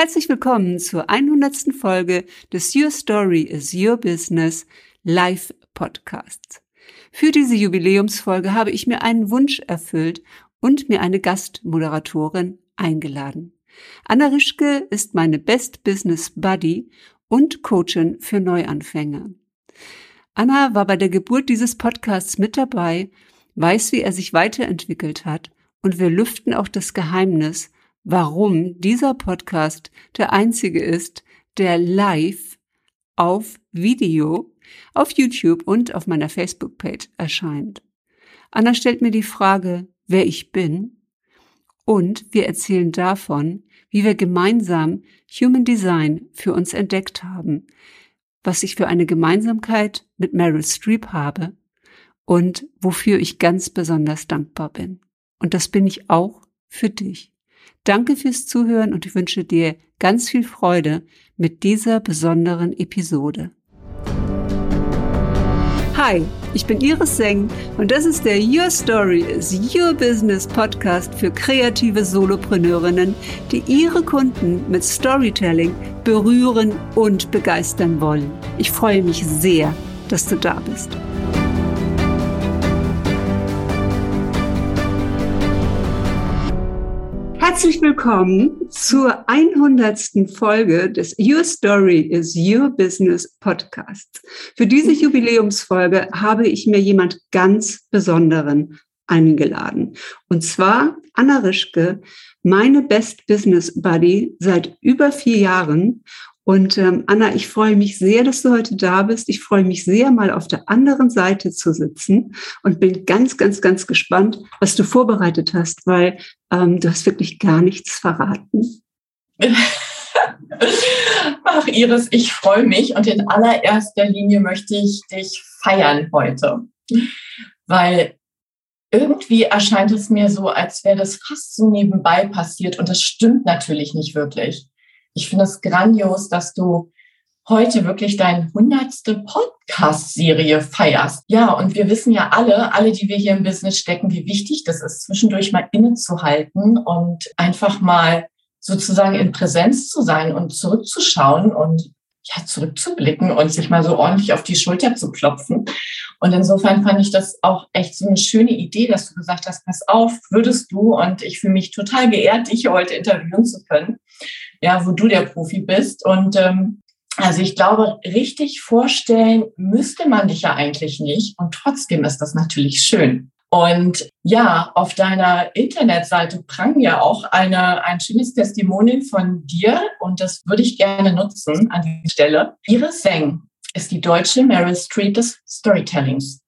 Herzlich willkommen zur 100. Folge des Your Story is Your Business Live Podcasts. Für diese Jubiläumsfolge habe ich mir einen Wunsch erfüllt und mir eine Gastmoderatorin eingeladen. Anna Rischke ist meine Best Business Buddy und Coachin für Neuanfänger. Anna war bei der Geburt dieses Podcasts mit dabei, weiß, wie er sich weiterentwickelt hat und wir lüften auch das Geheimnis, warum dieser Podcast der einzige ist, der live auf Video auf YouTube und auf meiner Facebook-Page erscheint. Anna stellt mir die Frage, wer ich bin und wir erzählen davon, wie wir gemeinsam Human Design für uns entdeckt haben, was ich für eine Gemeinsamkeit mit Meryl Streep habe und wofür ich ganz besonders dankbar bin. Und das bin ich auch für dich. Danke fürs Zuhören und ich wünsche dir ganz viel Freude mit dieser besonderen Episode. Hi, ich bin Iris Seng und das ist der Your Story is Your Business Podcast für kreative Solopreneurinnen, die ihre Kunden mit Storytelling berühren und begeistern wollen. Ich freue mich sehr, dass du da bist. Herzlich willkommen zur 100. Folge des Your Story is Your Business Podcast. Für diese Jubiläumsfolge habe ich mir jemand ganz Besonderen eingeladen. Und zwar Anna Rischke, meine Best Business Buddy seit über vier Jahren und ähm, Anna, ich freue mich sehr, dass du heute da bist. Ich freue mich sehr, mal auf der anderen Seite zu sitzen und bin ganz, ganz, ganz gespannt, was du vorbereitet hast, weil ähm, du hast wirklich gar nichts verraten. Ach, Iris, ich freue mich und in allererster Linie möchte ich dich feiern heute, weil irgendwie erscheint es mir so, als wäre das fast so nebenbei passiert und das stimmt natürlich nicht wirklich. Ich finde es grandios, dass du heute wirklich deine hundertste Podcast-Serie feierst. Ja, und wir wissen ja alle, alle, die wir hier im Business stecken, wie wichtig das ist, zwischendurch mal innezuhalten und einfach mal sozusagen in Präsenz zu sein und zurückzuschauen und ja, zurückzublicken und sich mal so ordentlich auf die Schulter zu klopfen. Und insofern fand ich das auch echt so eine schöne Idee, dass du gesagt hast, pass auf, würdest du, und ich fühle mich total geehrt, dich heute interviewen zu können, ja, wo du der Profi bist. Und ähm, also ich glaube, richtig vorstellen müsste man dich ja eigentlich nicht. Und trotzdem ist das natürlich schön. Und ja, auf deiner Internetseite prang ja auch eine, ein schönes Testimonial von dir und das würde ich gerne nutzen an dieser Stelle. Iris Seng ist die deutsche Meryl Street des Storytellings.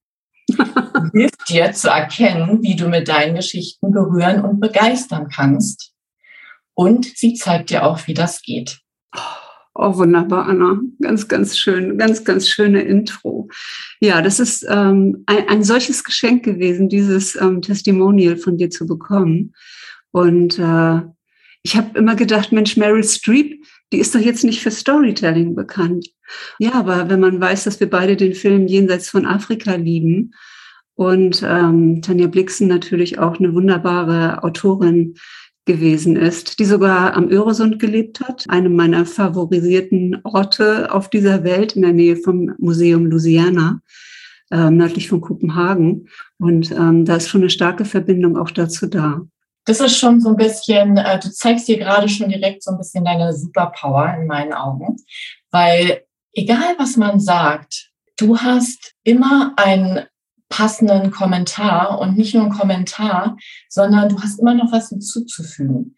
Hilft dir zu erkennen, wie du mit deinen Geschichten berühren und begeistern kannst. Und sie zeigt dir auch, wie das geht. Oh, wunderbar, Anna. Ganz, ganz schön, ganz, ganz schöne Intro. Ja, das ist ähm, ein, ein solches Geschenk gewesen, dieses ähm, Testimonial von dir zu bekommen. Und äh, ich habe immer gedacht, Mensch, Meryl Streep, die ist doch jetzt nicht für Storytelling bekannt. Ja, aber wenn man weiß, dass wir beide den Film Jenseits von Afrika lieben und ähm, Tanja Blixen natürlich auch eine wunderbare Autorin gewesen ist, die sogar am Öresund gelebt hat, einem meiner favorisierten Orte auf dieser Welt in der Nähe vom Museum Louisiana, äh, nördlich von Kopenhagen. Und ähm, da ist schon eine starke Verbindung auch dazu da. Das ist schon so ein bisschen, äh, du zeigst dir gerade schon direkt so ein bisschen deine Superpower in meinen Augen, weil egal was man sagt, du hast immer ein passenden Kommentar und nicht nur einen Kommentar, sondern du hast immer noch was hinzuzufügen,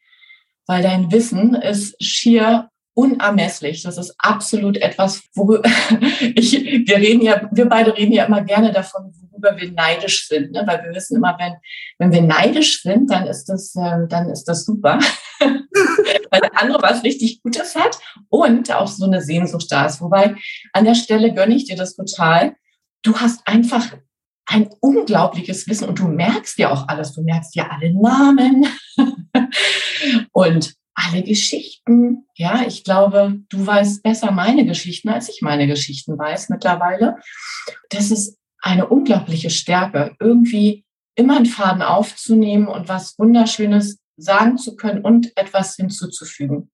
weil dein Wissen ist schier unermesslich. Das ist absolut etwas, worüber ich, wir reden ja, wir beide reden ja immer gerne davon, worüber wir neidisch sind, ne? weil wir wissen immer, wenn, wenn wir neidisch sind, dann ist das, äh, dann ist das super, weil der andere was richtig Gutes hat und auch so eine Sehnsucht da ist. Wobei an der Stelle gönne ich dir das total. Du hast einfach ein unglaubliches Wissen und du merkst ja auch alles. Du merkst ja alle Namen und alle Geschichten. Ja, ich glaube, du weißt besser meine Geschichten, als ich meine Geschichten weiß mittlerweile. Das ist eine unglaubliche Stärke, irgendwie immer einen Faden aufzunehmen und was Wunderschönes sagen zu können und etwas hinzuzufügen.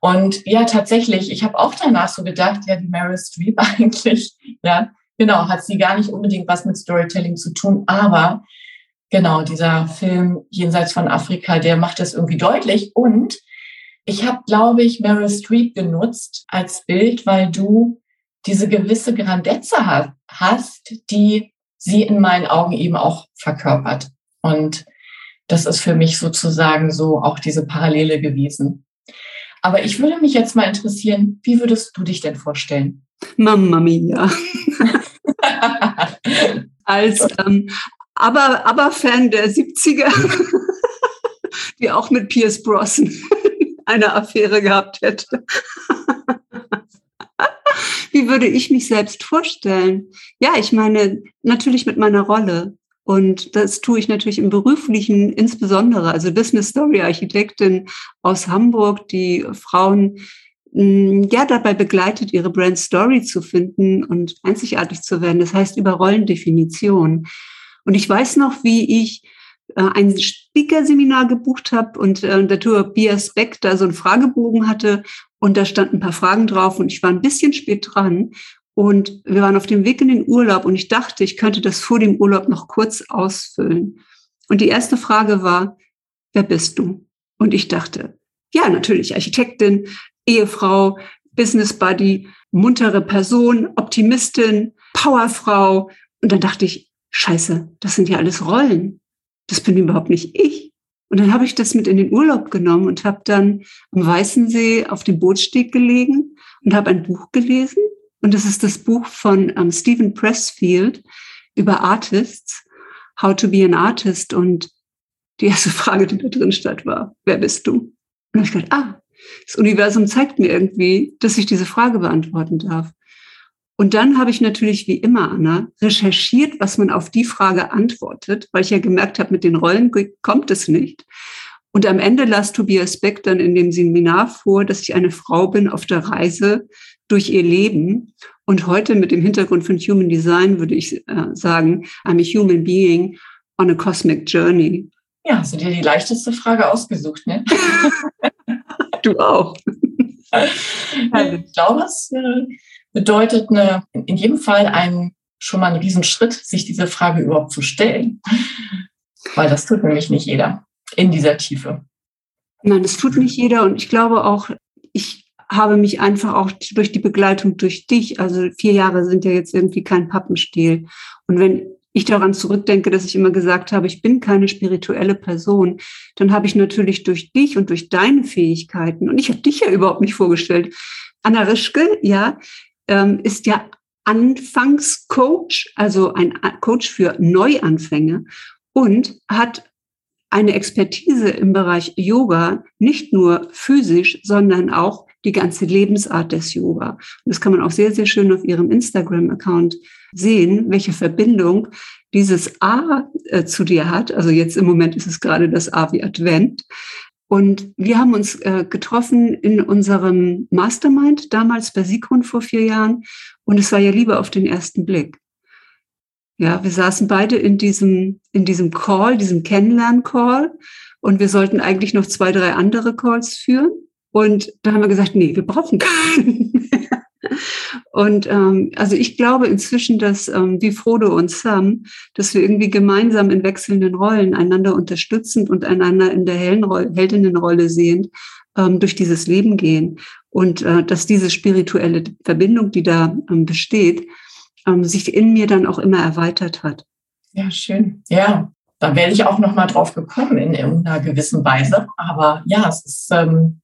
Und ja, tatsächlich, ich habe auch danach so gedacht, ja, die Meryl Streep eigentlich, ja, genau, hat sie gar nicht unbedingt was mit Storytelling zu tun, aber genau, dieser Film Jenseits von Afrika, der macht das irgendwie deutlich. Und ich habe, glaube ich, Meryl Streep genutzt als Bild, weil du diese gewisse Grandezza hast, die sie in meinen Augen eben auch verkörpert. Und das ist für mich sozusagen so auch diese Parallele gewesen. Aber ich würde mich jetzt mal interessieren, wie würdest du dich denn vorstellen? Mamma mia. Als ähm, aber, aber Fan der 70er, die auch mit Pierce Brosnan eine Affäre gehabt hätte. Wie würde ich mich selbst vorstellen? Ja, ich meine, natürlich mit meiner Rolle. Und das tue ich natürlich im beruflichen insbesondere. Also Business Story Architektin aus Hamburg, die Frauen ja dabei begleitet, ihre Brand Story zu finden und einzigartig zu werden. Das heißt über Rollendefinition. Und ich weiß noch, wie ich äh, ein Speaker-Seminar gebucht habe und äh, Tobias Beck da so einen Fragebogen hatte und da standen ein paar Fragen drauf und ich war ein bisschen spät dran und wir waren auf dem Weg in den Urlaub und ich dachte, ich könnte das vor dem Urlaub noch kurz ausfüllen. Und die erste Frage war, wer bist du? Und ich dachte, ja, natürlich Architektin, Ehefrau, Business Buddy, muntere Person, Optimistin, Powerfrau. Und dann dachte ich, scheiße, das sind ja alles Rollen. Das bin überhaupt nicht ich. Und dann habe ich das mit in den Urlaub genommen und habe dann am Weißen See auf dem Bootsteg gelegen und habe ein Buch gelesen. Und das ist das Buch von ähm, Stephen Pressfield über Artists, How to be an Artist. Und die erste Frage, die da drin stand, war, wer bist du? Und dann habe ich gedacht, ah, das Universum zeigt mir irgendwie, dass ich diese Frage beantworten darf. Und dann habe ich natürlich wie immer, Anna, recherchiert, was man auf die Frage antwortet, weil ich ja gemerkt habe, mit den Rollen kommt es nicht. Und am Ende las Tobias Beck dann in dem Seminar vor, dass ich eine Frau bin auf der Reise durch ihr Leben. Und heute mit dem Hintergrund von Human Design würde ich äh, sagen, I'm a human being on a cosmic journey. Ja, hast du dir die leichteste Frage ausgesucht, ne? du auch. ich glaube, es äh, bedeutet eine, in jedem Fall ein, schon mal ein Riesenschritt, sich diese Frage überhaupt zu stellen. Weil das tut nämlich nicht jeder in dieser Tiefe. Nein, das tut nicht jeder. Und ich glaube auch, ich habe mich einfach auch durch die Begleitung durch dich, also vier Jahre sind ja jetzt irgendwie kein Pappenstiel. Und wenn ich daran zurückdenke, dass ich immer gesagt habe, ich bin keine spirituelle Person, dann habe ich natürlich durch dich und durch deine Fähigkeiten, und ich habe dich ja überhaupt nicht vorgestellt, Anna Rischke, ja, ähm, ist ja Anfangscoach, also ein Coach für Neuanfänge und hat eine Expertise im Bereich Yoga, nicht nur physisch, sondern auch die ganze Lebensart des Yoga. Und das kann man auch sehr, sehr schön auf ihrem Instagram-Account sehen, welche Verbindung dieses A äh, zu dir hat. Also jetzt im Moment ist es gerade das A wie Advent. Und wir haben uns äh, getroffen in unserem Mastermind, damals bei Sigrun vor vier Jahren. Und es war ja lieber auf den ersten Blick. Ja, wir saßen beide in diesem, in diesem Call, diesem Kennenlern-Call. Und wir sollten eigentlich noch zwei, drei andere Calls führen. Und da haben wir gesagt, nee, wir brauchen keinen. Und ähm, also ich glaube inzwischen, dass ähm, wie Frodo und Sam, dass wir irgendwie gemeinsam in wechselnden Rollen einander unterstützend und einander in der Heldinnenrolle sehend ähm, durch dieses Leben gehen. Und äh, dass diese spirituelle Verbindung, die da ähm, besteht, ähm, sich in mir dann auch immer erweitert hat. Ja, schön. Ja, da werde ich auch noch mal drauf gekommen in irgendeiner gewissen Weise. Aber ja, es ist, ähm,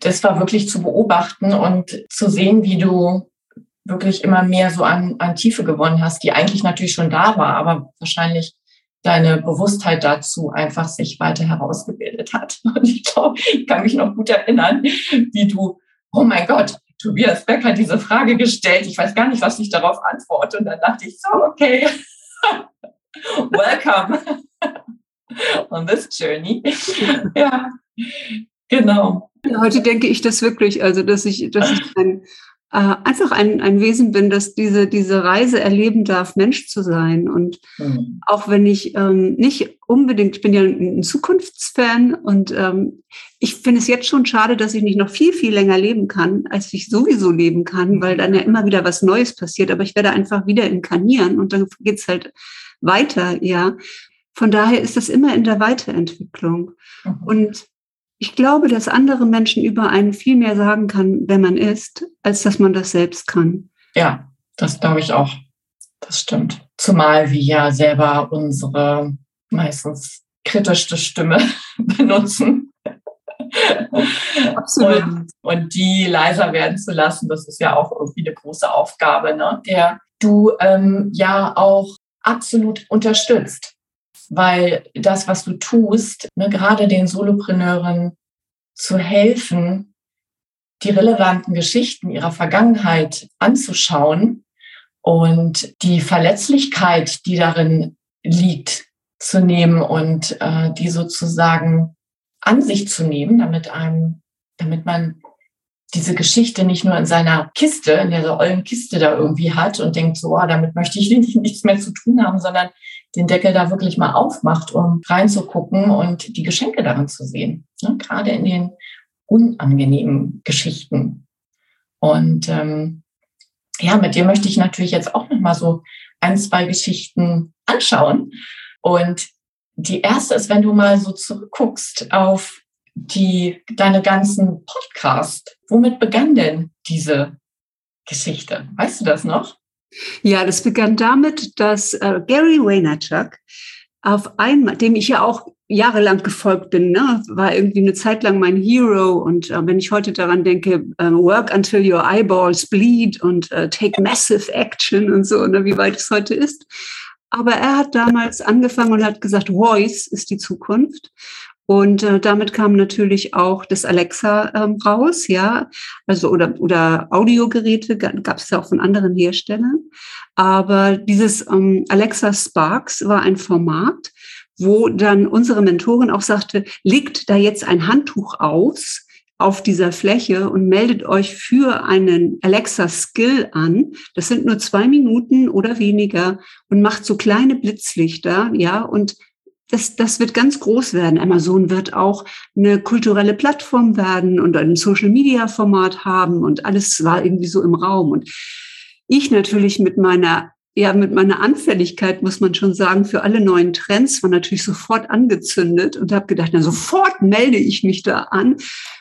das war wirklich zu beobachten und zu sehen, wie du wirklich immer mehr so an, an Tiefe gewonnen hast, die eigentlich natürlich schon da war, aber wahrscheinlich deine Bewusstheit dazu einfach sich weiter herausgebildet hat. Und ich glaube, ich kann mich noch gut erinnern, wie du, oh mein Gott, Tobias Beck hat diese Frage gestellt. Ich weiß gar nicht, was ich darauf antworte. Und dann dachte ich so, okay, welcome on this journey. Ja, genau. Heute denke ich das wirklich, also dass ich, dass ich ein äh, einfach ein, ein Wesen bin, das diese, diese Reise erleben darf, Mensch zu sein. Und mhm. auch wenn ich ähm, nicht unbedingt, ich bin ja ein Zukunftsfan und ähm, ich finde es jetzt schon schade, dass ich nicht noch viel, viel länger leben kann, als ich sowieso leben kann, weil dann ja immer wieder was Neues passiert. Aber ich werde einfach wieder inkarnieren und dann geht's halt weiter, ja. Von daher ist das immer in der Weiterentwicklung. Mhm. Und ich glaube, dass andere Menschen über einen viel mehr sagen kann, wenn man ist, als dass man das selbst kann. Ja, das glaube ich auch. Das stimmt. Zumal wir ja selber unsere meistens kritischste Stimme benutzen. Absolut. Und, und, die leiser werden zu lassen, das ist ja auch irgendwie eine große Aufgabe, ne? der du ähm, ja auch absolut unterstützt weil das, was du tust, ne, gerade den Solopreneuren zu helfen, die relevanten Geschichten ihrer Vergangenheit anzuschauen und die Verletzlichkeit, die darin liegt, zu nehmen und äh, die sozusagen an sich zu nehmen, damit einem, damit man diese Geschichte nicht nur in seiner Kiste, in der ollen Kiste da irgendwie hat und denkt so, oh, damit möchte ich nichts mehr zu tun haben, sondern den Deckel da wirklich mal aufmacht, um reinzugucken und die Geschenke darin zu sehen. Ne? Gerade in den unangenehmen Geschichten. Und ähm, ja, mit dir möchte ich natürlich jetzt auch noch mal so ein, zwei Geschichten anschauen. Und die erste ist, wenn du mal so zurückguckst auf die, deine ganzen Podcasts. Womit begann denn diese Geschichte? Weißt du das noch? Ja, das begann damit, dass äh, Gary Vaynerchuk auf einmal, dem ich ja auch jahrelang gefolgt bin, ne, war irgendwie eine Zeit lang mein Hero. Und äh, wenn ich heute daran denke, äh, work until your eyeballs bleed und äh, take massive action und so, ne, wie weit es heute ist. Aber er hat damals angefangen und hat gesagt, Voice ist die Zukunft. Und äh, damit kam natürlich auch das Alexa ähm, raus, ja, also oder oder Audiogeräte gab es ja auch von anderen Herstellern. Aber dieses ähm, Alexa Sparks war ein Format, wo dann unsere Mentorin auch sagte, legt da jetzt ein Handtuch aus auf dieser Fläche und meldet euch für einen Alexa Skill an. Das sind nur zwei Minuten oder weniger und macht so kleine Blitzlichter, ja, und das, das wird ganz groß werden. Amazon wird auch eine kulturelle Plattform werden und ein Social-Media-Format haben und alles war irgendwie so im Raum. Und ich natürlich mit meiner, ja, mit meiner Anfälligkeit, muss man schon sagen, für alle neuen Trends war natürlich sofort angezündet und habe gedacht, na, sofort melde ich mich da an.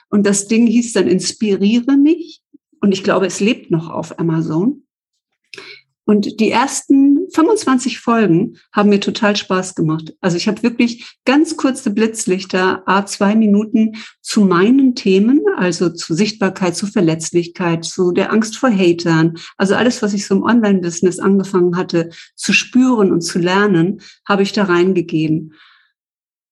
Und das Ding hieß dann Inspiriere mich. Und ich glaube, es lebt noch auf Amazon. Und die ersten 25 Folgen haben mir total Spaß gemacht. Also ich habe wirklich ganz kurze Blitzlichter, a zwei Minuten zu meinen Themen, also zu Sichtbarkeit, zu Verletzlichkeit, zu der Angst vor Hatern. Also alles, was ich so im Online-Business angefangen hatte zu spüren und zu lernen, habe ich da reingegeben.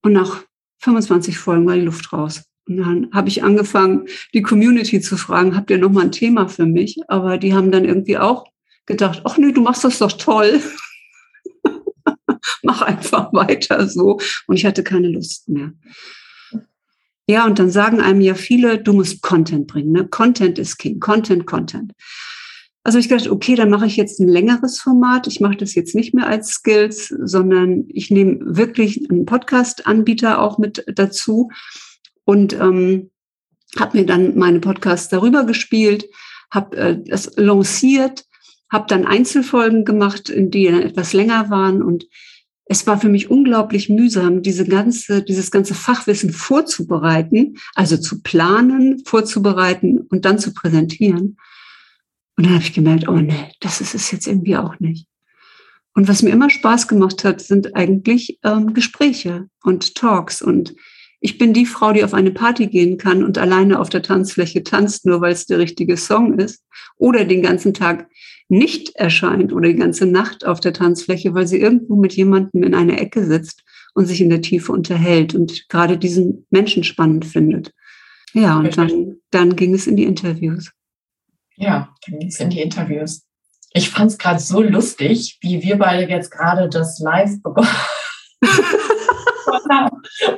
Und nach 25 Folgen war die Luft raus. Und dann habe ich angefangen, die Community zu fragen, habt ihr noch mal ein Thema für mich? Aber die haben dann irgendwie auch gedacht, ach nee, du machst das doch toll. Mach einfach weiter so. Und ich hatte keine Lust mehr. Ja, und dann sagen einem ja viele, du musst Content bringen. Ne? Content ist King. Content, Content. Also ich dachte, okay, dann mache ich jetzt ein längeres Format. Ich mache das jetzt nicht mehr als Skills, sondern ich nehme wirklich einen Podcast-Anbieter auch mit dazu und ähm, habe mir dann meine Podcasts darüber gespielt, habe äh, das lanciert habe dann Einzelfolgen gemacht, die dann etwas länger waren und es war für mich unglaublich mühsam, diese ganze, dieses ganze Fachwissen vorzubereiten, also zu planen, vorzubereiten und dann zu präsentieren. Und dann habe ich gemerkt, oh nee, das ist es jetzt irgendwie auch nicht. Und was mir immer Spaß gemacht hat, sind eigentlich ähm, Gespräche und Talks. Und ich bin die Frau, die auf eine Party gehen kann und alleine auf der Tanzfläche tanzt, nur weil es der richtige Song ist. Oder den ganzen Tag nicht erscheint oder die ganze Nacht auf der Tanzfläche, weil sie irgendwo mit jemandem in einer Ecke sitzt und sich in der Tiefe unterhält und gerade diesen Menschen spannend findet. Ja, und dann, dann ging es in die Interviews. Ja, dann ging es in die Interviews. Ich fand es gerade so lustig, wie wir beide jetzt gerade das Live begonnen haben.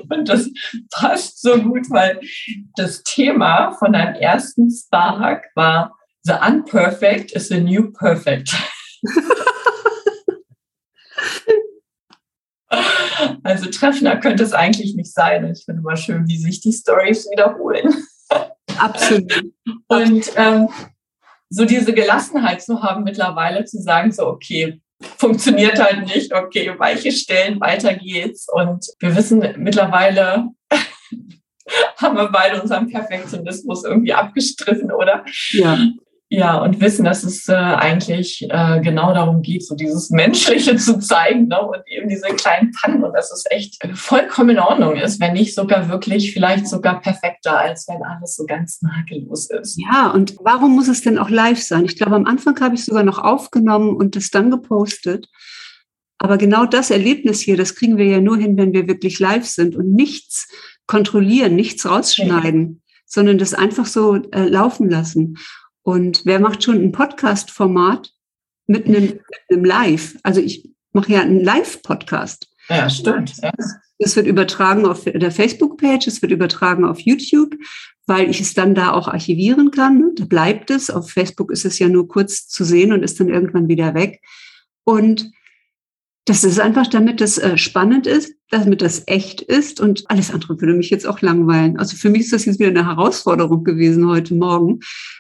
Und das passt so gut, weil das Thema von deinem ersten Spark war the unperfect is the new perfect. also treffender könnte es eigentlich nicht sein. Ich finde mal schön, wie sich die Stories wiederholen. Absolut. Und ähm, so diese Gelassenheit zu haben mittlerweile, zu sagen, so, okay, funktioniert halt nicht, okay, weiche Stellen, weiter geht's. Und wir wissen mittlerweile, haben wir beide unseren Perfektionismus irgendwie abgestriffen, oder? Ja. Ja, und wissen, dass es äh, eigentlich äh, genau darum geht, so dieses Menschliche zu zeigen ne? und eben diese kleinen Pannen und dass es echt vollkommen in Ordnung ist, wenn nicht sogar wirklich vielleicht sogar perfekter, als wenn alles so ganz makellos ist. Ja, und warum muss es denn auch live sein? Ich glaube, am Anfang habe ich sogar noch aufgenommen und das dann gepostet. Aber genau das Erlebnis hier, das kriegen wir ja nur hin, wenn wir wirklich live sind und nichts kontrollieren, nichts rausschneiden, ja. sondern das einfach so äh, laufen lassen. Und wer macht schon ein Podcast-Format mit einem, mit einem Live? Also ich mache ja einen Live-Podcast. Ja, stimmt. Ja. Es wird übertragen auf der Facebook-Page, es wird übertragen auf YouTube, weil ich es dann da auch archivieren kann. Da bleibt es. Auf Facebook ist es ja nur kurz zu sehen und ist dann irgendwann wieder weg. Und das ist einfach, damit das äh, spannend ist, damit das echt ist und alles andere würde mich jetzt auch langweilen. Also für mich ist das jetzt wieder eine Herausforderung gewesen heute Morgen.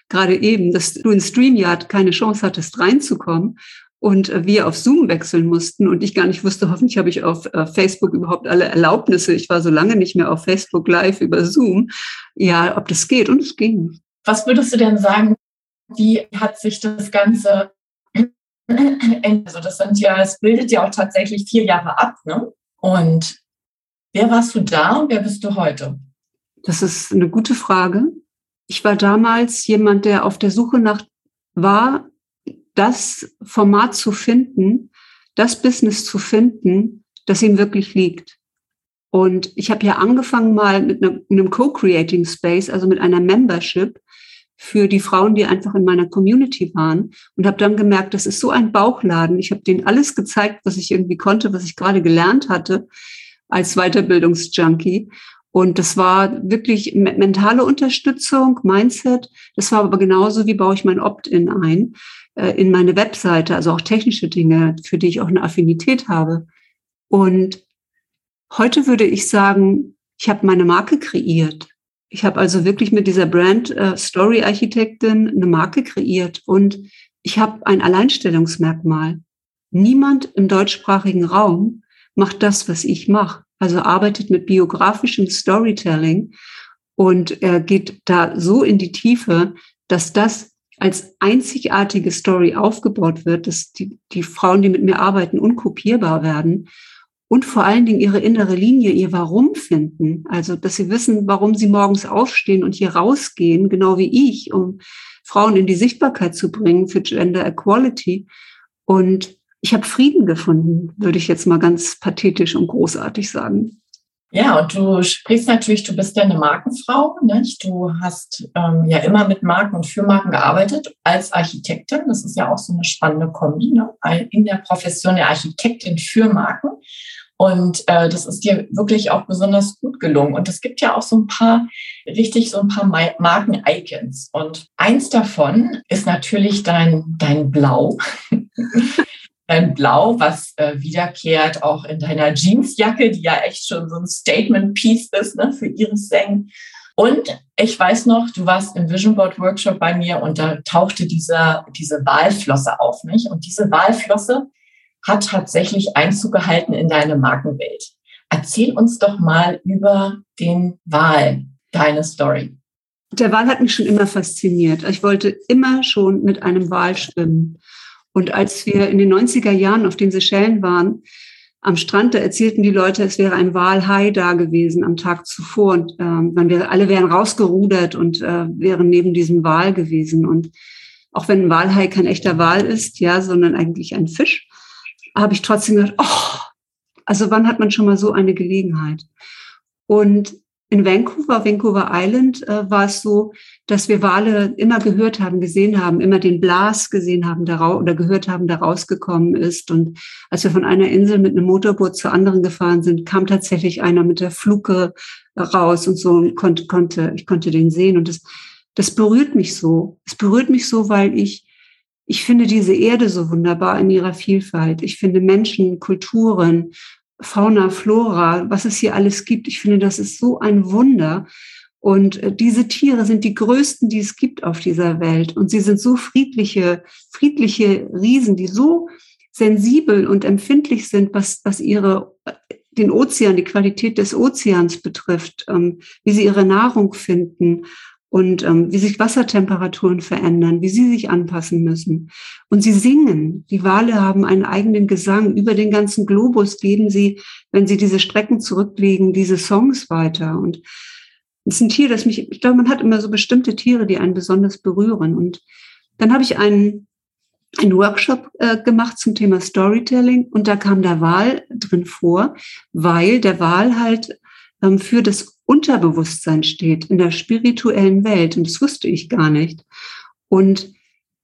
Gerade eben, dass du in StreamYard keine Chance hattest reinzukommen und äh, wir auf Zoom wechseln mussten und ich gar nicht wusste, hoffentlich habe ich auf äh, Facebook überhaupt alle Erlaubnisse. Ich war so lange nicht mehr auf Facebook live über Zoom. Ja, ob das geht und es ging. Was würdest du denn sagen, wie hat sich das Ganze also das sind ja, es bildet ja auch tatsächlich vier Jahre ab, ne? Und wer warst du da und wer bist du heute? Das ist eine gute Frage. Ich war damals jemand, der auf der Suche nach war, das Format zu finden, das Business zu finden, das ihm wirklich liegt. Und ich habe ja angefangen mal mit einem Co-Creating Space, also mit einer Membership, für die Frauen, die einfach in meiner Community waren und habe dann gemerkt, das ist so ein Bauchladen. Ich habe denen alles gezeigt, was ich irgendwie konnte, was ich gerade gelernt hatte als Weiterbildungsjunkie. Und das war wirklich mentale Unterstützung, Mindset. Das war aber genauso, wie baue ich mein Opt-in ein äh, in meine Webseite, also auch technische Dinge, für die ich auch eine Affinität habe. Und heute würde ich sagen, ich habe meine Marke kreiert. Ich habe also wirklich mit dieser Brand äh, Story Architektin eine Marke kreiert und ich habe ein Alleinstellungsmerkmal. Niemand im deutschsprachigen Raum macht das, was ich mache. Also arbeitet mit biografischem Storytelling und er geht da so in die Tiefe, dass das als einzigartige Story aufgebaut wird, dass die, die Frauen, die mit mir arbeiten, unkopierbar werden und vor allen Dingen ihre innere Linie, ihr Warum finden. Also, dass sie wissen, warum sie morgens aufstehen und hier rausgehen, genau wie ich, um Frauen in die Sichtbarkeit zu bringen für Gender Equality. Und ich habe Frieden gefunden, würde ich jetzt mal ganz pathetisch und großartig sagen. Ja, und du sprichst natürlich, du bist ja eine Markenfrau, nicht? Du hast ähm, ja immer mit Marken und für Marken gearbeitet als Architektin. Das ist ja auch so eine spannende Kombi, ne? in der Profession der Architektin für Marken. Und äh, das ist dir wirklich auch besonders gut gelungen. Und es gibt ja auch so ein paar, richtig so ein paar Marken-Icons. Und eins davon ist natürlich dein, dein Blau. dein Blau, was äh, wiederkehrt auch in deiner Jeansjacke, die ja echt schon so ein Statement-Piece ist ne, für Iris Seng. Und ich weiß noch, du warst im Vision Board Workshop bei mir und da tauchte dieser, diese Wahlflosse auf, nicht? Und diese Wahlflosse, hat tatsächlich Einzug gehalten in deine Markenwelt. Erzähl uns doch mal über den Wal, deine Story. Der Wal hat mich schon immer fasziniert. Ich wollte immer schon mit einem Wal schwimmen. Und als wir in den 90er Jahren auf den Seychellen waren, am Strand, da erzählten die Leute, es wäre ein Walhai da gewesen am Tag zuvor und äh, man wäre, alle wären rausgerudert und äh, wären neben diesem Wal gewesen. Und auch wenn ein Walhai kein echter Wal ist, ja, sondern eigentlich ein Fisch, habe ich trotzdem gedacht, oh, also wann hat man schon mal so eine Gelegenheit? Und in Vancouver, Vancouver Island, äh, war es so, dass wir Wale immer gehört haben, gesehen haben, immer den Blas gesehen haben, der oder gehört haben, der rausgekommen ist. Und als wir von einer Insel mit einem Motorboot zur anderen gefahren sind, kam tatsächlich einer mit der Fluke raus und so und konnte, konnte, ich konnte den sehen. Und das, das berührt mich so. Es berührt mich so, weil ich, ich finde diese Erde so wunderbar in ihrer Vielfalt. Ich finde Menschen, Kulturen, Fauna, Flora, was es hier alles gibt. Ich finde, das ist so ein Wunder. Und äh, diese Tiere sind die größten, die es gibt auf dieser Welt. Und sie sind so friedliche, friedliche Riesen, die so sensibel und empfindlich sind, was, was ihre, den Ozean, die Qualität des Ozeans betrifft, ähm, wie sie ihre Nahrung finden und ähm, wie sich Wassertemperaturen verändern, wie sie sich anpassen müssen. Und sie singen. Die Wale haben einen eigenen Gesang. Über den ganzen Globus geben sie, wenn sie diese Strecken zurücklegen, diese Songs weiter. Und es ist ein Tier, das mich, ich glaube, man hat immer so bestimmte Tiere, die einen besonders berühren. Und dann habe ich einen, einen Workshop äh, gemacht zum Thema Storytelling und da kam der Wal drin vor, weil der Wal halt für das Unterbewusstsein steht in der spirituellen Welt. Und das wusste ich gar nicht. Und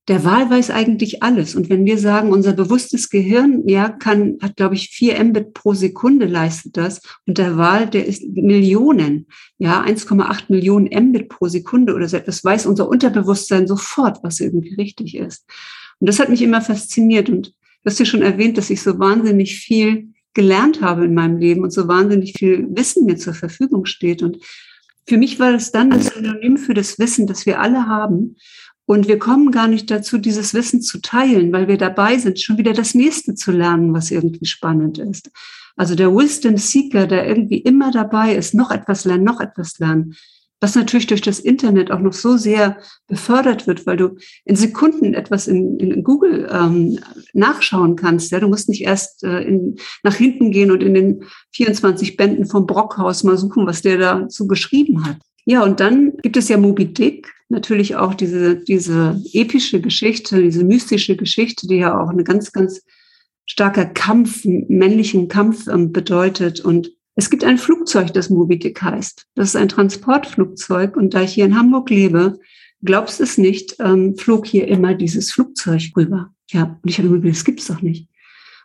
der Wal weiß eigentlich alles. Und wenn wir sagen, unser bewusstes Gehirn, ja, kann, hat, glaube ich, vier Mbit pro Sekunde leistet das. Und der Wal, der ist Millionen, ja, 1,8 Millionen Mbit pro Sekunde oder so etwas, weiß unser Unterbewusstsein sofort, was irgendwie richtig ist. Und das hat mich immer fasziniert. Und du hast ja schon erwähnt, dass ich so wahnsinnig viel gelernt habe in meinem Leben und so wahnsinnig viel Wissen mir zur Verfügung steht. Und für mich war das dann das Synonym für das Wissen, das wir alle haben. Und wir kommen gar nicht dazu, dieses Wissen zu teilen, weil wir dabei sind, schon wieder das nächste zu lernen, was irgendwie spannend ist. Also der Wisdom Seeker, der irgendwie immer dabei ist, noch etwas lernen, noch etwas lernen, was natürlich durch das Internet auch noch so sehr befördert wird, weil du in Sekunden etwas in, in Google ähm, nachschauen kannst. Ja, du musst nicht erst äh, in, nach hinten gehen und in den 24 Bänden vom Brockhaus mal suchen, was der dazu geschrieben hat. Ja, und dann gibt es ja Moby Dick, natürlich auch diese, diese epische Geschichte, diese mystische Geschichte, die ja auch eine ganz, ganz starker Kampf, männlichen Kampf ähm, bedeutet und es gibt ein Flugzeug, das Moby Dick heißt. Das ist ein Transportflugzeug. Und da ich hier in Hamburg lebe, glaubst es nicht, ähm, flog hier immer dieses Flugzeug rüber. Ja, und ich habe mir gedacht, das gibt's doch nicht.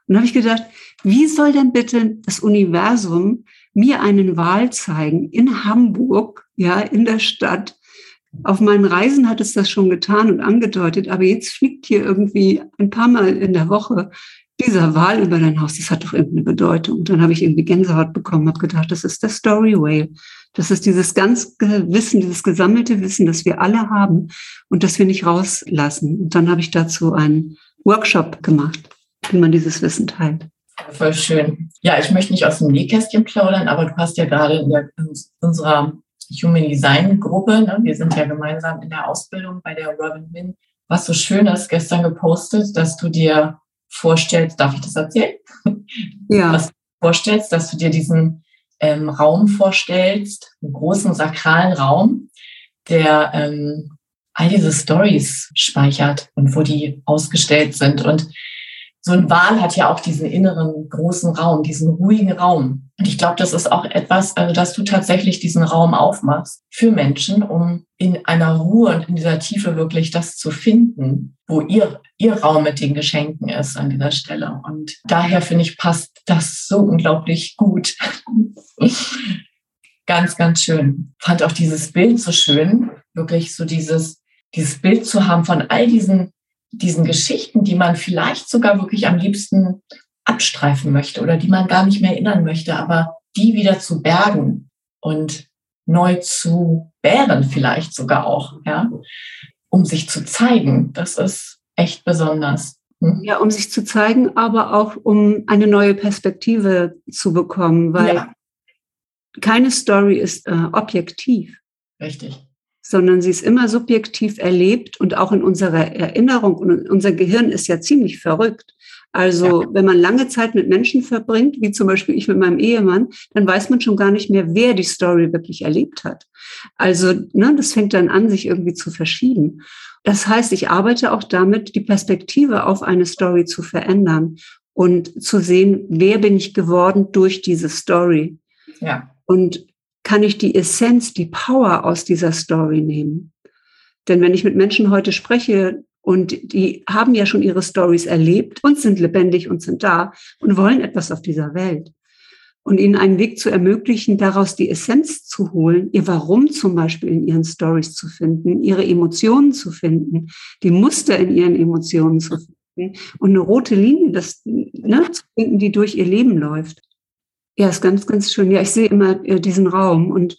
Und dann habe ich gedacht, wie soll denn bitte das Universum mir einen Wal zeigen in Hamburg, ja, in der Stadt? Auf meinen Reisen hat es das schon getan und angedeutet, aber jetzt fliegt hier irgendwie ein paar Mal in der Woche dieser Wahl über dein Haus, das hat doch irgendeine Bedeutung. Und dann habe ich irgendwie Gänsehaut bekommen, habe gedacht, das ist der Story Whale. Das ist dieses ganz Wissen, dieses gesammelte Wissen, das wir alle haben und das wir nicht rauslassen. Und dann habe ich dazu einen Workshop gemacht, wie man dieses Wissen teilt. Voll schön. Ja, ich möchte nicht aus dem Nähkästchen plaudern, aber du hast ja gerade in, der, in unserer Human Design Gruppe, ne, wir sind ja gemeinsam in der Ausbildung bei der Robin Win, was so schön ist, gestern gepostet, dass du dir vorstellst, darf ich das erzählen? Ja. Was du vorstellst, dass du dir diesen ähm, Raum vorstellst, einen großen sakralen Raum, der ähm, all diese Stories speichert und wo die ausgestellt sind. Und so ein Wal hat ja auch diesen inneren großen Raum, diesen ruhigen Raum. Und ich glaube, das ist auch etwas, also dass du tatsächlich diesen Raum aufmachst für Menschen, um in einer Ruhe und in dieser Tiefe wirklich das zu finden, wo ihr, ihr Raum mit den Geschenken ist an dieser Stelle. Und daher finde ich, passt das so unglaublich gut. ganz, ganz schön. Fand auch dieses Bild so schön, wirklich so dieses, dieses Bild zu haben von all diesen diesen Geschichten, die man vielleicht sogar wirklich am liebsten abstreifen möchte oder die man gar nicht mehr erinnern möchte, aber die wieder zu bergen und neu zu bären vielleicht sogar auch, ja, um sich zu zeigen. Das ist echt besonders. Hm? Ja, um sich zu zeigen, aber auch um eine neue Perspektive zu bekommen, weil ja. keine Story ist äh, objektiv. Richtig sondern sie ist immer subjektiv erlebt und auch in unserer Erinnerung. Und unser Gehirn ist ja ziemlich verrückt. Also ja. wenn man lange Zeit mit Menschen verbringt, wie zum Beispiel ich mit meinem Ehemann, dann weiß man schon gar nicht mehr, wer die Story wirklich erlebt hat. Also ne, das fängt dann an, sich irgendwie zu verschieben. Das heißt, ich arbeite auch damit, die Perspektive auf eine Story zu verändern und zu sehen, wer bin ich geworden durch diese Story. Ja. Und kann ich die Essenz, die Power aus dieser Story nehmen. Denn wenn ich mit Menschen heute spreche und die haben ja schon ihre Stories erlebt und sind lebendig und sind da und wollen etwas auf dieser Welt. und ihnen einen Weg zu ermöglichen, daraus die Essenz zu holen, ihr Warum zum Beispiel in ihren Stories zu finden, ihre Emotionen zu finden, die Muster in ihren Emotionen zu finden und eine rote Linie das, ne, zu finden, die durch ihr Leben läuft. Ja, ist ganz, ganz schön. Ja, ich sehe immer äh, diesen Raum und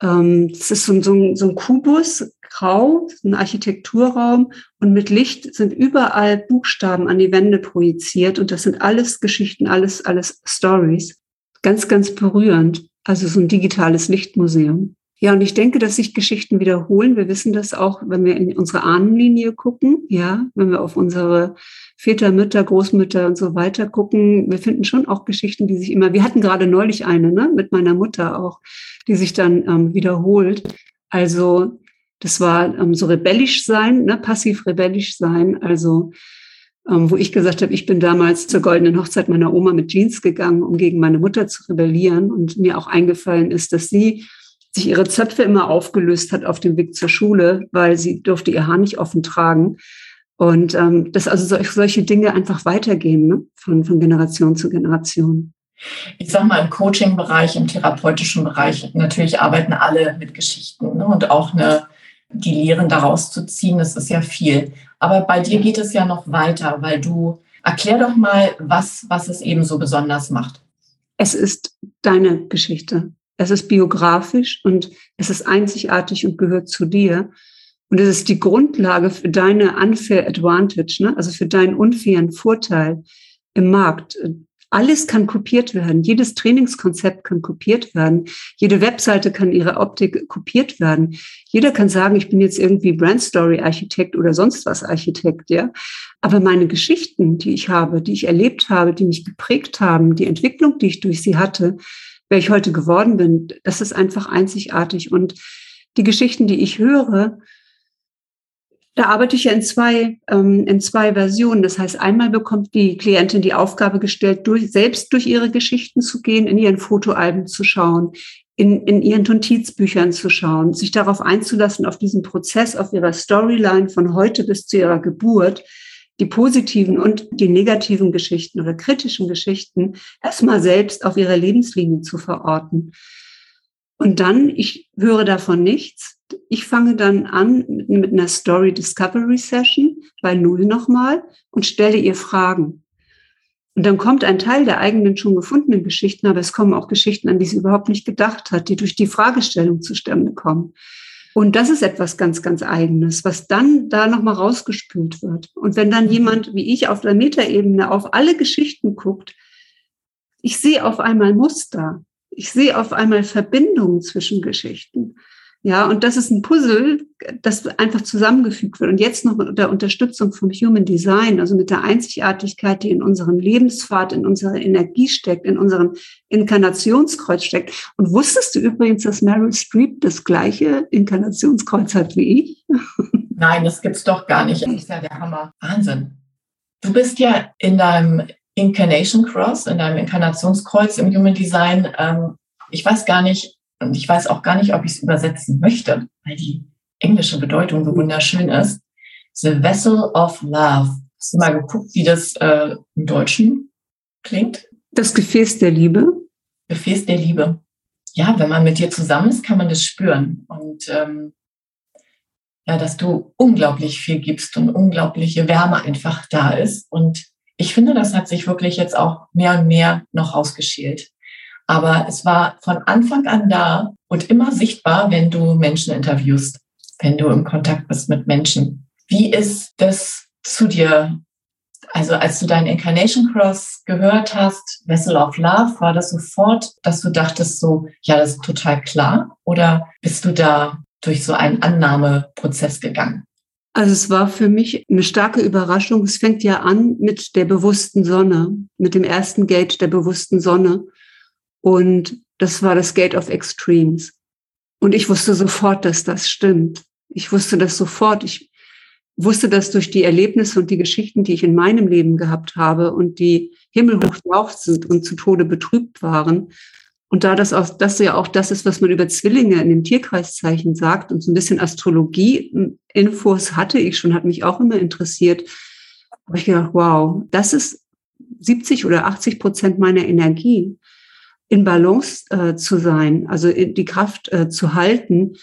ähm, es ist so, so, so ein Kubus, grau, ein Architekturraum und mit Licht sind überall Buchstaben an die Wände projiziert und das sind alles Geschichten, alles, alles Stories ganz, ganz berührend. Also so ein digitales Lichtmuseum. Ja, und ich denke, dass sich Geschichten wiederholen. Wir wissen das auch, wenn wir in unsere Ahnenlinie gucken, ja, wenn wir auf unsere Väter, Mütter, Großmütter und so weiter gucken. Wir finden schon auch Geschichten, die sich immer, wir hatten gerade neulich eine, ne, mit meiner Mutter auch, die sich dann ähm, wiederholt. Also, das war ähm, so rebellisch sein, ne, passiv rebellisch sein. Also, ähm, wo ich gesagt habe, ich bin damals zur goldenen Hochzeit meiner Oma mit Jeans gegangen, um gegen meine Mutter zu rebellieren. Und mir auch eingefallen ist, dass sie sich ihre Zöpfe immer aufgelöst hat auf dem Weg zur Schule, weil sie durfte ihr Haar nicht offen tragen. Und ähm, dass also solch, solche Dinge einfach weitergehen, ne? von, von Generation zu Generation. Ich sag mal, im Coaching-Bereich, im therapeutischen Bereich, natürlich arbeiten alle mit Geschichten ne? und auch eine, die Lehren daraus zu ziehen, das ist ja viel. Aber bei dir geht es ja noch weiter, weil du, erklär doch mal, was, was es eben so besonders macht. Es ist deine Geschichte. Es ist biografisch und es ist einzigartig und gehört zu dir. Und es ist die Grundlage für deine unfair advantage, ne? also für deinen unfairen Vorteil im Markt. Alles kann kopiert werden. Jedes Trainingskonzept kann kopiert werden. Jede Webseite kann ihre Optik kopiert werden. Jeder kann sagen, ich bin jetzt irgendwie Brand Story Architekt oder sonst was Architekt, ja. Aber meine Geschichten, die ich habe, die ich erlebt habe, die mich geprägt haben, die Entwicklung, die ich durch sie hatte, wer ich heute geworden bin, das ist einfach einzigartig. Und die Geschichten, die ich höre, da arbeite ich ja in zwei, ähm, in zwei Versionen. Das heißt, einmal bekommt die Klientin die Aufgabe gestellt, durch, selbst durch ihre Geschichten zu gehen, in ihren Fotoalben zu schauen, in, in ihren Notizbüchern zu schauen, sich darauf einzulassen, auf diesen Prozess, auf ihrer Storyline von heute bis zu ihrer Geburt, die positiven und die negativen Geschichten oder kritischen Geschichten erstmal selbst auf ihrer Lebenslinie zu verorten. Und dann, ich höre davon nichts, ich fange dann an mit einer Story Discovery Session bei Null nochmal und stelle ihr Fragen. Und dann kommt ein Teil der eigenen schon gefundenen Geschichten, aber es kommen auch Geschichten, an die sie überhaupt nicht gedacht hat, die durch die Fragestellung zustande kommen. Und das ist etwas ganz, ganz Eigenes, was dann da nochmal rausgespült wird. Und wenn dann jemand wie ich auf der Metaebene auf alle Geschichten guckt, ich sehe auf einmal Muster. Ich sehe auf einmal Verbindungen zwischen Geschichten. Ja, und das ist ein Puzzle, das einfach zusammengefügt wird. Und jetzt noch mit der Unterstützung vom Human Design, also mit der Einzigartigkeit, die in unserem Lebenspfad, in unserer Energie steckt, in unserem Inkarnationskreuz steckt. Und wusstest du übrigens, dass Meryl Streep das gleiche Inkarnationskreuz hat wie ich? Nein, das gibt's doch gar nicht. Das ist ja der Hammer. Wahnsinn. Du bist ja in deinem Incarnation Cross, in deinem Inkarnationskreuz im Human Design. Ähm, ich weiß gar nicht, und ich weiß auch gar nicht, ob ich es übersetzen möchte, weil die englische Bedeutung so wunderschön ist. The Vessel of Love. Hast du mal geguckt, wie das äh, im Deutschen klingt? Das Gefäß der Liebe. Gefäß der Liebe. Ja, wenn man mit dir zusammen ist, kann man das spüren. Und ähm, ja, dass du unglaublich viel gibst und unglaubliche Wärme einfach da ist. Und ich finde, das hat sich wirklich jetzt auch mehr und mehr noch rausgeschält. Aber es war von Anfang an da und immer sichtbar, wenn du Menschen interviewst, wenn du im Kontakt bist mit Menschen. Wie ist das zu dir? Also als du deinen Incarnation Cross gehört hast, Vessel of Love, war das sofort, dass du dachtest so, ja, das ist total klar? Oder bist du da durch so einen Annahmeprozess gegangen? Also es war für mich eine starke Überraschung. Es fängt ja an mit der bewussten Sonne, mit dem ersten Gate der bewussten Sonne. Und das war das Gate of Extremes. Und ich wusste sofort, dass das stimmt. Ich wusste das sofort. Ich wusste das durch die Erlebnisse und die Geschichten, die ich in meinem Leben gehabt habe und die himmelhoch jauchzend und zu Tode betrübt waren. Und da das auch, das ja auch das ist, was man über Zwillinge in den Tierkreiszeichen sagt und so ein bisschen Astrologie-Infos hatte ich schon, hat mich auch immer interessiert. Habe ich gedacht, wow, das ist 70 oder 80 Prozent meiner Energie. In Balance äh, zu sein, also die Kraft äh, zu halten,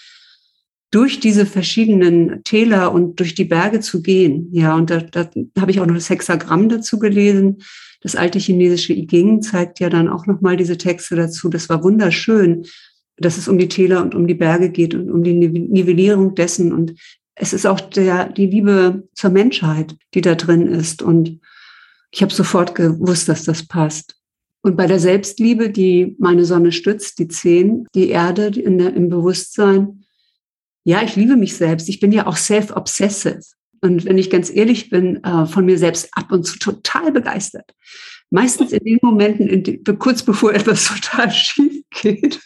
durch diese verschiedenen Täler und durch die Berge zu gehen. Ja, und da, da habe ich auch noch das Hexagramm dazu gelesen. Das alte chinesische I Ging zeigt ja dann auch nochmal diese Texte dazu. Das war wunderschön, dass es um die Täler und um die Berge geht und um die Nivellierung dessen. Und es ist auch der, die Liebe zur Menschheit, die da drin ist. Und ich habe sofort gewusst, dass das passt. Und bei der Selbstliebe, die meine Sonne stützt, die Zehn, die Erde in der, im Bewusstsein, ja, ich liebe mich selbst. Ich bin ja auch self-obsessive. Und wenn ich ganz ehrlich bin, äh, von mir selbst ab und zu total begeistert. Meistens in den Momenten, in die, kurz bevor etwas total schief geht.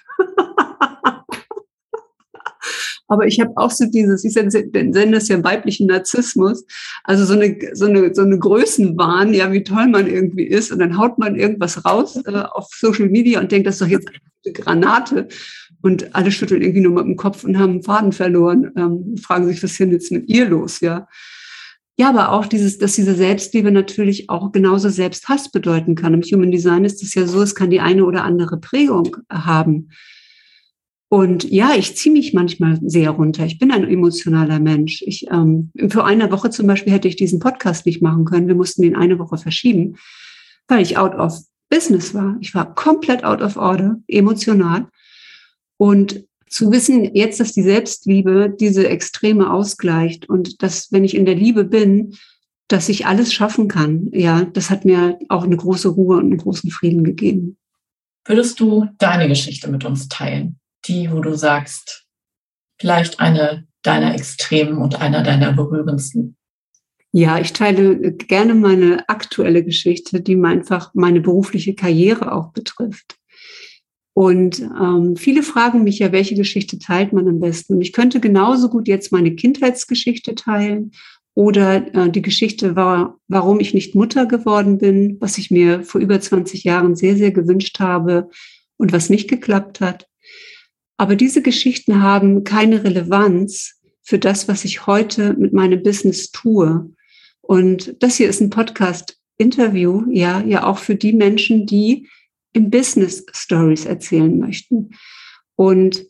Aber ich habe auch so dieses, ich nenne das ja weiblichen Narzissmus, also so eine, so eine, so eine Größenwahn, ja, wie toll man irgendwie ist. Und dann haut man irgendwas raus äh, auf Social Media und denkt, das ist doch jetzt eine Granate. Und alle schütteln irgendwie nur mit dem Kopf und haben einen Faden verloren, ähm, fragen sich, was ist denn jetzt mit ihr los, ja. Ja, aber auch dieses, dass diese Selbstliebe natürlich auch genauso Selbsthass bedeuten kann. Im Human Design ist es ja so, es kann die eine oder andere Prägung haben. Und ja, ich ziehe mich manchmal sehr runter. Ich bin ein emotionaler Mensch. Ich, ähm, für eine Woche zum Beispiel hätte ich diesen Podcast nicht machen können. Wir mussten ihn eine Woche verschieben, weil ich out of business war. Ich war komplett out of order, emotional. Und zu wissen jetzt, dass die Selbstliebe diese Extreme ausgleicht und dass, wenn ich in der Liebe bin, dass ich alles schaffen kann. Ja, das hat mir auch eine große Ruhe und einen großen Frieden gegeben. Würdest du deine Geschichte mit uns teilen? Die, wo du sagst, vielleicht eine deiner Extremen und einer deiner berührendsten? Ja, ich teile gerne meine aktuelle Geschichte, die einfach meine berufliche Karriere auch betrifft. Und ähm, viele fragen mich ja, welche Geschichte teilt man am besten? Und ich könnte genauso gut jetzt meine Kindheitsgeschichte teilen oder äh, die Geschichte war, warum ich nicht Mutter geworden bin, was ich mir vor über 20 Jahren sehr, sehr gewünscht habe und was nicht geklappt hat. Aber diese Geschichten haben keine Relevanz für das, was ich heute mit meinem Business tue. Und das hier ist ein Podcast-Interview, ja, ja auch für die Menschen, die im Business Stories erzählen möchten. Und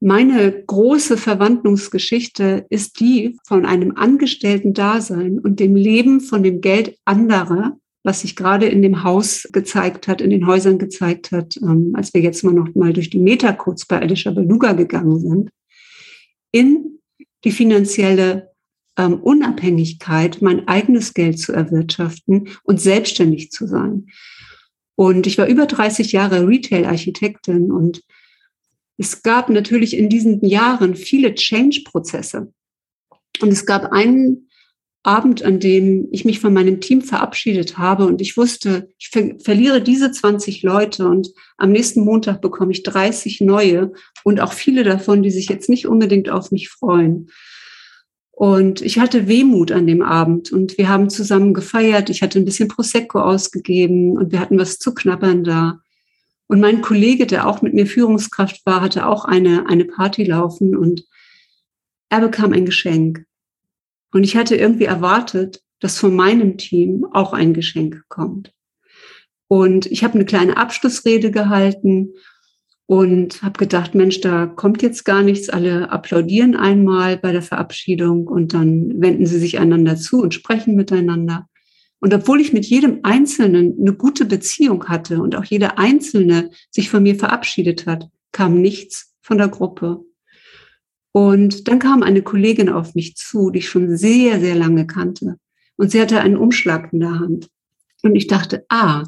meine große Verwandlungsgeschichte ist die von einem angestellten Dasein und dem Leben von dem Geld anderer was sich gerade in dem Haus gezeigt hat, in den Häusern gezeigt hat, ähm, als wir jetzt mal noch mal durch die Metacodes bei Alicia Beluga gegangen sind, in die finanzielle ähm, Unabhängigkeit, mein eigenes Geld zu erwirtschaften und selbstständig zu sein. Und ich war über 30 Jahre Retail-Architektin und es gab natürlich in diesen Jahren viele Change-Prozesse. Und es gab einen Abend, an dem ich mich von meinem Team verabschiedet habe und ich wusste, ich ver verliere diese 20 Leute und am nächsten Montag bekomme ich 30 neue und auch viele davon, die sich jetzt nicht unbedingt auf mich freuen. Und ich hatte Wehmut an dem Abend und wir haben zusammen gefeiert. Ich hatte ein bisschen Prosecco ausgegeben und wir hatten was zu knabbern da. Und mein Kollege, der auch mit mir Führungskraft war, hatte auch eine, eine Party laufen und er bekam ein Geschenk. Und ich hatte irgendwie erwartet, dass von meinem Team auch ein Geschenk kommt. Und ich habe eine kleine Abschlussrede gehalten und habe gedacht, Mensch, da kommt jetzt gar nichts. Alle applaudieren einmal bei der Verabschiedung und dann wenden sie sich einander zu und sprechen miteinander. Und obwohl ich mit jedem Einzelnen eine gute Beziehung hatte und auch jeder Einzelne sich von mir verabschiedet hat, kam nichts von der Gruppe. Und dann kam eine Kollegin auf mich zu, die ich schon sehr, sehr lange kannte. Und sie hatte einen Umschlag in der Hand. Und ich dachte, ah,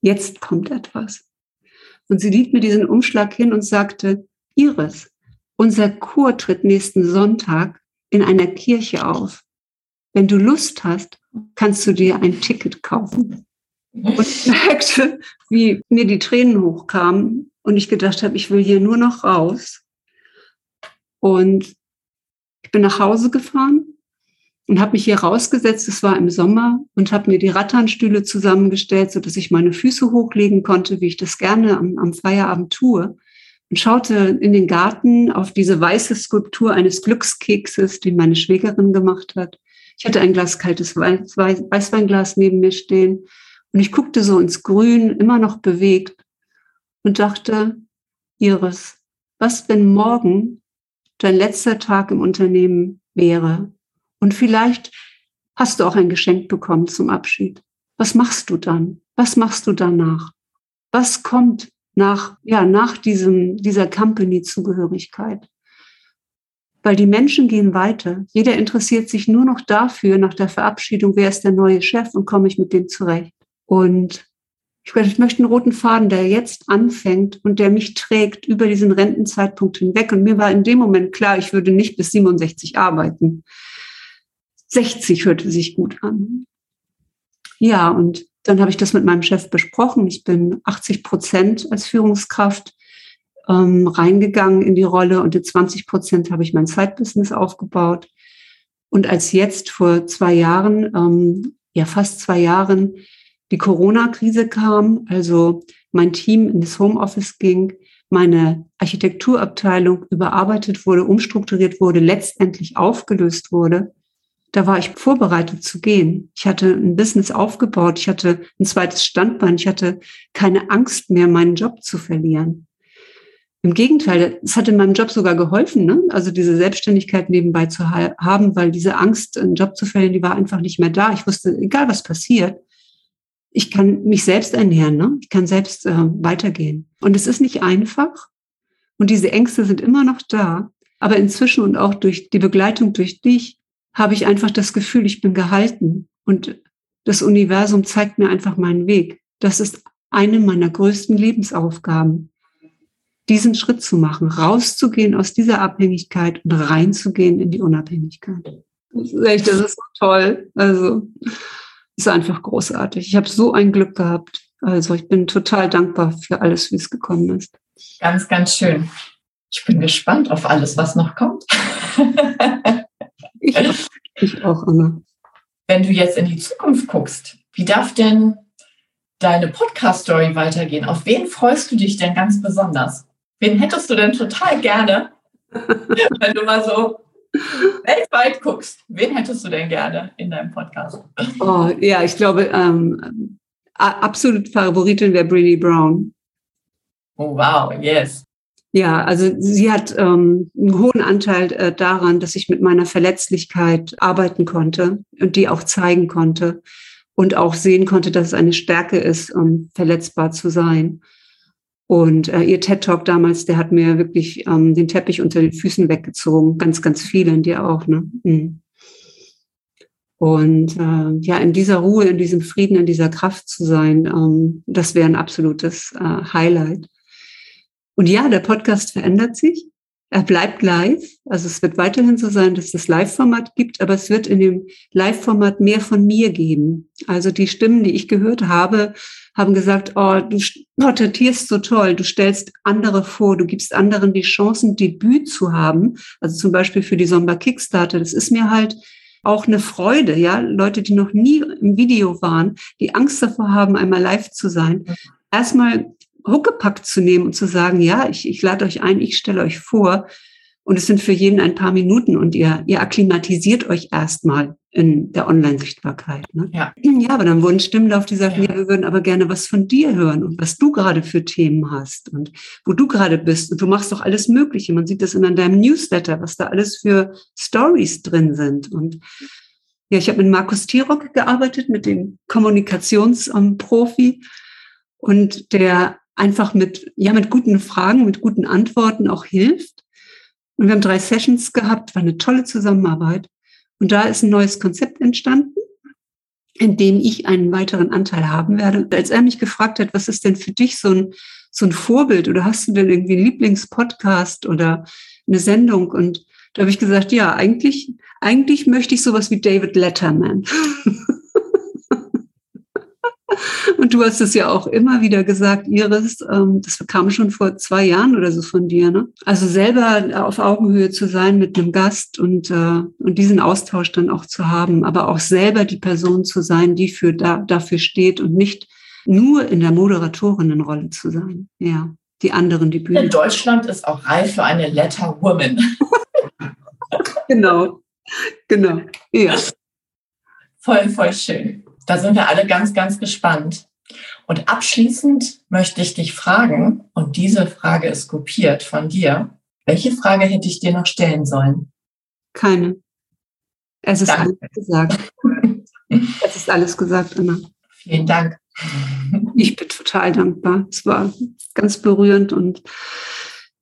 jetzt kommt etwas. Und sie ließ mir diesen Umschlag hin und sagte, Iris, unser Chor tritt nächsten Sonntag in einer Kirche auf. Wenn du Lust hast, kannst du dir ein Ticket kaufen. Und ich merkte, wie mir die Tränen hochkamen und ich gedacht habe, ich will hier nur noch raus. Und ich bin nach Hause gefahren und habe mich hier rausgesetzt, es war im Sommer, und habe mir die Ratternstühle zusammengestellt, so dass ich meine Füße hochlegen konnte, wie ich das gerne am, am Feierabend tue. Und schaute in den Garten auf diese weiße Skulptur eines Glückskekses, den meine Schwägerin gemacht hat. Ich hatte ein Glas kaltes Weißweinglas neben mir stehen und ich guckte so ins Grün, immer noch bewegt und dachte, Iris, was wenn morgen dein letzter Tag im Unternehmen wäre und vielleicht hast du auch ein Geschenk bekommen zum Abschied. Was machst du dann? Was machst du danach? Was kommt nach, ja, nach diesem, dieser Company-Zugehörigkeit? Weil die Menschen gehen weiter. Jeder interessiert sich nur noch dafür, nach der Verabschiedung, wer ist der neue Chef und komme ich mit dem zurecht. Und ich, möchte einen roten Faden, der jetzt anfängt und der mich trägt über diesen Rentenzeitpunkt hinweg. Und mir war in dem Moment klar, ich würde nicht bis 67 arbeiten. 60 hörte sich gut an. Ja, und dann habe ich das mit meinem Chef besprochen. Ich bin 80 Prozent als Führungskraft ähm, reingegangen in die Rolle und in 20 Prozent habe ich mein Zeitbusiness aufgebaut. Und als jetzt vor zwei Jahren, ähm, ja fast zwei Jahren, die Corona-Krise kam, also mein Team in das Homeoffice ging, meine Architekturabteilung überarbeitet wurde, umstrukturiert wurde, letztendlich aufgelöst wurde, da war ich vorbereitet zu gehen. Ich hatte ein Business aufgebaut, ich hatte ein zweites Standbein, ich hatte keine Angst mehr, meinen Job zu verlieren. Im Gegenteil, es hat in meinem Job sogar geholfen, ne? also diese Selbstständigkeit nebenbei zu ha haben, weil diese Angst, einen Job zu verlieren, die war einfach nicht mehr da. Ich wusste, egal was passiert, ich kann mich selbst ernähren, ne? ich kann selbst äh, weitergehen. Und es ist nicht einfach und diese Ängste sind immer noch da. Aber inzwischen und auch durch die Begleitung durch dich habe ich einfach das Gefühl, ich bin gehalten und das Universum zeigt mir einfach meinen Weg. Das ist eine meiner größten Lebensaufgaben, diesen Schritt zu machen, rauszugehen aus dieser Abhängigkeit und reinzugehen in die Unabhängigkeit. Das ist echt, das ist so toll. Also, ist einfach großartig. Ich habe so ein Glück gehabt. Also, ich bin total dankbar für alles, wie es gekommen ist. Ganz, ganz schön. Ich bin gespannt auf alles, was noch kommt. Ich auch, ich auch, Anna. Wenn du jetzt in die Zukunft guckst, wie darf denn deine Podcast-Story weitergehen? Auf wen freust du dich denn ganz besonders? Wen hättest du denn total gerne, wenn du mal so weltweit guckst? Wen hättest du denn gerne in deinem Podcast? Oh, ja, ich glaube, ähm, absolut Favoritin wäre Brinny Brown. Oh, wow, yes. Ja, also sie hat ähm, einen hohen Anteil äh, daran, dass ich mit meiner Verletzlichkeit arbeiten konnte und die auch zeigen konnte und auch sehen konnte, dass es eine Stärke ist, um verletzbar zu sein. Und äh, ihr TED Talk damals, der hat mir wirklich ähm, den Teppich unter den Füßen weggezogen. Ganz, ganz viele in dir auch. Ne? Mhm. Und äh, ja, in dieser Ruhe, in diesem Frieden, in dieser Kraft zu sein, ähm, das wäre ein absolutes äh, Highlight. Und ja, der Podcast verändert sich. Er bleibt live. Also es wird weiterhin so sein, dass es Live-Format gibt, aber es wird in dem Live-Format mehr von mir geben. Also die Stimmen, die ich gehört habe, haben gesagt, oh, du porträtierst so toll, du stellst andere vor, du gibst anderen die Chancen, Debüt zu haben. Also zum Beispiel für die Sommer Kickstarter. Das ist mir halt auch eine Freude, ja. Leute, die noch nie im Video waren, die Angst davor haben, einmal live zu sein. Erstmal Huckepack zu nehmen und zu sagen, ja, ich, ich lade euch ein, ich stelle euch vor. Und es sind für jeden ein paar Minuten und ihr, ihr akklimatisiert euch erstmal in der Online-Sichtbarkeit. Ne? Ja. ja, aber dann wurden Stimmen auf die sagten, ja. ja, wir würden aber gerne was von dir hören und was du gerade für Themen hast und wo du gerade bist. Und du machst doch alles Mögliche. Man sieht das in deinem Newsletter, was da alles für Stories drin sind. Und ja, ich habe mit Markus Tirock gearbeitet, mit dem Kommunikationsprofi. Und der einfach mit, ja, mit guten Fragen, mit guten Antworten auch hilft. Und wir haben drei Sessions gehabt, war eine tolle Zusammenarbeit. Und da ist ein neues Konzept entstanden, in dem ich einen weiteren Anteil haben werde. Als er mich gefragt hat, was ist denn für dich so ein, so ein Vorbild oder hast du denn irgendwie einen Lieblingspodcast oder eine Sendung? Und da habe ich gesagt, ja, eigentlich, eigentlich möchte ich sowas wie David Letterman. Und du hast es ja auch immer wieder gesagt, Iris, ähm, das kam schon vor zwei Jahren oder so von dir, ne? Also selber auf Augenhöhe zu sein mit einem Gast und, äh, und diesen Austausch dann auch zu haben, aber auch selber die Person zu sein, die für da, dafür steht und nicht nur in der Moderatorinnenrolle zu sein. Ja, die anderen die Bühne. In Deutschland ist auch reif für eine Letter Woman. genau, genau, ja. Voll, voll schön. Da sind wir alle ganz, ganz gespannt. Und abschließend möchte ich dich fragen, und diese Frage ist kopiert von dir, welche Frage hätte ich dir noch stellen sollen? Keine. Es ist Danke. alles gesagt. es ist alles gesagt, Anna. Vielen Dank. Ich bin total dankbar. Es war ganz berührend und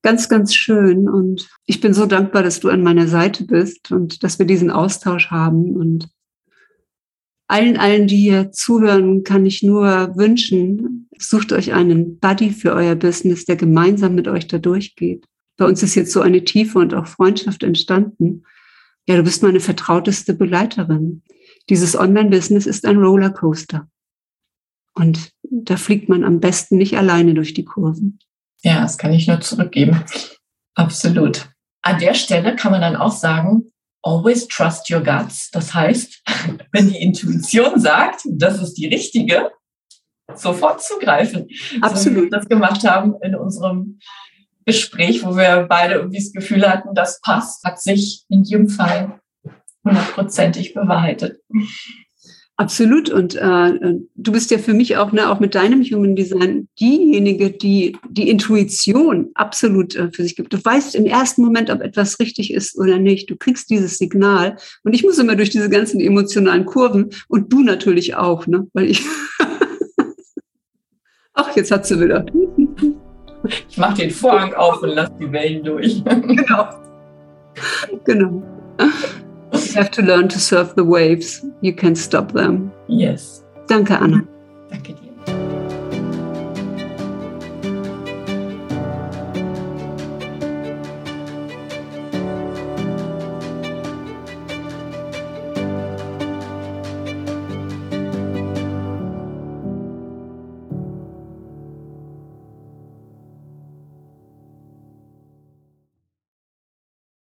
ganz, ganz schön. Und ich bin so dankbar, dass du an meiner Seite bist und dass wir diesen Austausch haben. Und allen, allen, die hier zuhören, kann ich nur wünschen, sucht euch einen Buddy für euer Business, der gemeinsam mit euch da durchgeht. Bei uns ist jetzt so eine Tiefe und auch Freundschaft entstanden. Ja, du bist meine vertrauteste Begleiterin. Dieses Online-Business ist ein Rollercoaster. Und da fliegt man am besten nicht alleine durch die Kurven. Ja, das kann ich nur zurückgeben. Absolut. An der Stelle kann man dann auch sagen, always trust your guts. Das heißt, wenn die Intuition sagt, das ist die richtige, sofort zugreifen. Absolut. So wie wir das gemacht haben in unserem Gespräch, wo wir beide irgendwie das Gefühl hatten, das passt, hat sich in jedem Fall hundertprozentig bewahrheitet. Absolut. Und äh, du bist ja für mich auch, ne, auch mit deinem Human Design diejenige, die die Intuition absolut äh, für sich gibt. Du weißt im ersten Moment, ob etwas richtig ist oder nicht. Du kriegst dieses Signal. Und ich muss immer durch diese ganzen emotionalen Kurven und du natürlich auch, ne? Weil ich. Ach, jetzt hat sie wieder. ich mach den Vorhang auf und lass die Wellen durch. genau. Genau. You have to learn to surf the waves. You can stop them. Yes. Danke, Anna. Danke dir.